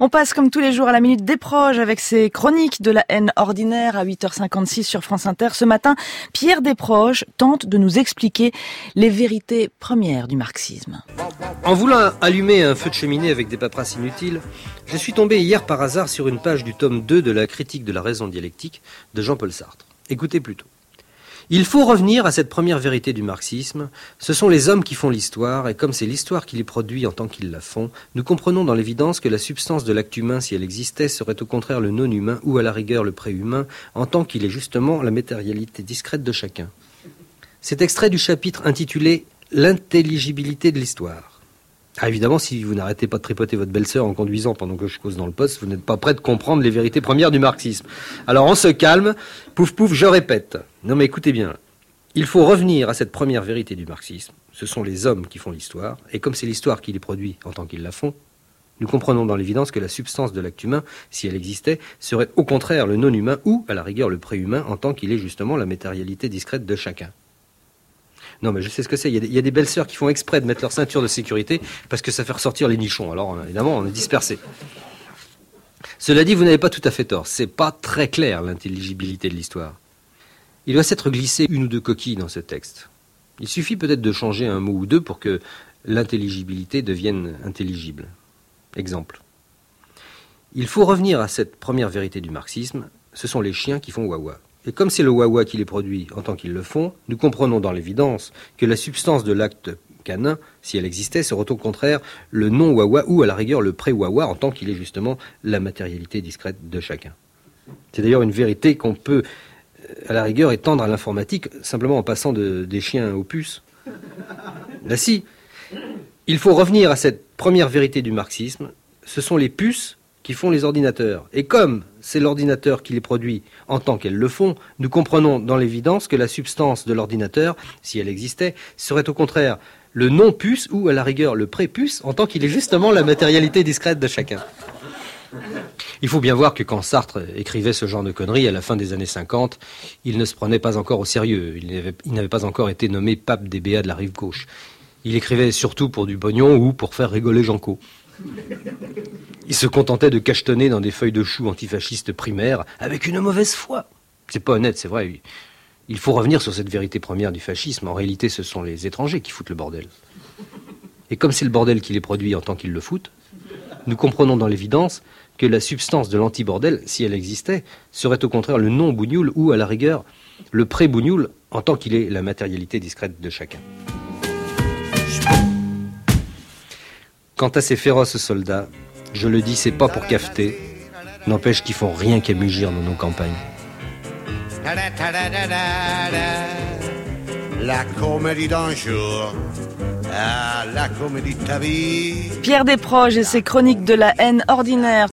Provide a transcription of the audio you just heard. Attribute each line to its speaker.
Speaker 1: On passe comme tous les jours à la minute des proches avec ses chroniques de la haine ordinaire à 8h56 sur France Inter. Ce matin, Pierre Desproges tente de nous expliquer les vérités premières du marxisme.
Speaker 2: En voulant allumer un feu de cheminée avec des paperasses inutiles, je suis tombé hier par hasard sur une page du tome 2 de la critique de la raison dialectique de Jean-Paul Sartre. Écoutez plutôt. Il faut revenir à cette première vérité du marxisme. Ce sont les hommes qui font l'histoire, et comme c'est l'histoire qui les produit en tant qu'ils la font, nous comprenons dans l'évidence que la substance de l'acte humain, si elle existait, serait au contraire le non-humain, ou à la rigueur le pré-humain, en tant qu'il est justement la matérialité discrète de chacun. C'est extrait du chapitre intitulé L'intelligibilité de l'histoire. Ah, évidemment, si vous n'arrêtez pas de tripoter votre belle-sœur en conduisant pendant que je cause dans le poste, vous n'êtes pas prêt de comprendre les vérités premières du marxisme. Alors on se calme, pouf pouf, je répète. Non mais écoutez bien, il faut revenir à cette première vérité du marxisme. Ce sont les hommes qui font l'histoire, et comme c'est l'histoire qui les produit en tant qu'ils la font, nous comprenons dans l'évidence que la substance de l'acte humain, si elle existait, serait au contraire le non-humain ou, à la rigueur, le pré-humain, en tant qu'il est justement la matérialité discrète de chacun. Non, mais je sais ce que c'est. Il, y a des belles sœurs qui font exprès de mettre leur ceinture de sécurité parce que ça fait ressortir les nichons. Alors, évidemment, on est dispersé. Cela dit, vous n'avez pas tout à fait tort. C'est pas très clair l'intelligibilité de l'histoire. Il doit s'être glissé une ou deux coquilles dans ce texte. Il suffit peut-être de changer un mot ou deux pour que l'intelligibilité devienne intelligible. Exemple. Il faut revenir à cette première vérité du marxisme. Ce sont les chiens qui font wawa. Et comme c'est le wawa qui les produit en tant qu'ils le font, nous comprenons dans l'évidence que la substance de l'acte canin, si elle existait, serait au contraire le non-wawa ou à la rigueur le pré-wawa en tant qu'il est justement la matérialité discrète de chacun. C'est d'ailleurs une vérité qu'on peut, à la rigueur, étendre à l'informatique simplement en passant des chiens aux puces. Là si, il faut revenir à cette première vérité du marxisme, ce sont les puces qui font les ordinateurs. Et comme c'est l'ordinateur qui les produit en tant qu'elles le font, nous comprenons dans l'évidence que la substance de l'ordinateur, si elle existait, serait au contraire le non-puce ou à la rigueur le prépuce en tant qu'il est justement la matérialité discrète de chacun. Il faut bien voir que quand Sartre écrivait ce genre de conneries à la fin des années 50, il ne se prenait pas encore au sérieux. Il n'avait pas encore été nommé pape des BA de la rive gauche. Il écrivait surtout pour du pognon ou pour faire rigoler Janco. Il se contentait de cachetonner dans des feuilles de chou antifascistes primaires avec une mauvaise foi. C'est pas honnête, c'est vrai. Il faut revenir sur cette vérité première du fascisme. En réalité, ce sont les étrangers qui foutent le bordel. Et comme c'est le bordel qui les produit en tant qu'ils le foutent, nous comprenons dans l'évidence que la substance de l'anti-bordel, si elle existait, serait au contraire le non-bougnoul ou, à la rigueur, le pré-bougnoul en tant qu'il est la matérialité discrète de chacun. Quant à ces féroces soldats, je le dis, c'est pas pour cafeter, n'empêche qu'ils font rien qu'à mugir dans nos campagnes.
Speaker 1: La comédie d'un jour, ah, la comédie de ta vie. Pierre Desproges et ses chroniques de la haine ordinaire.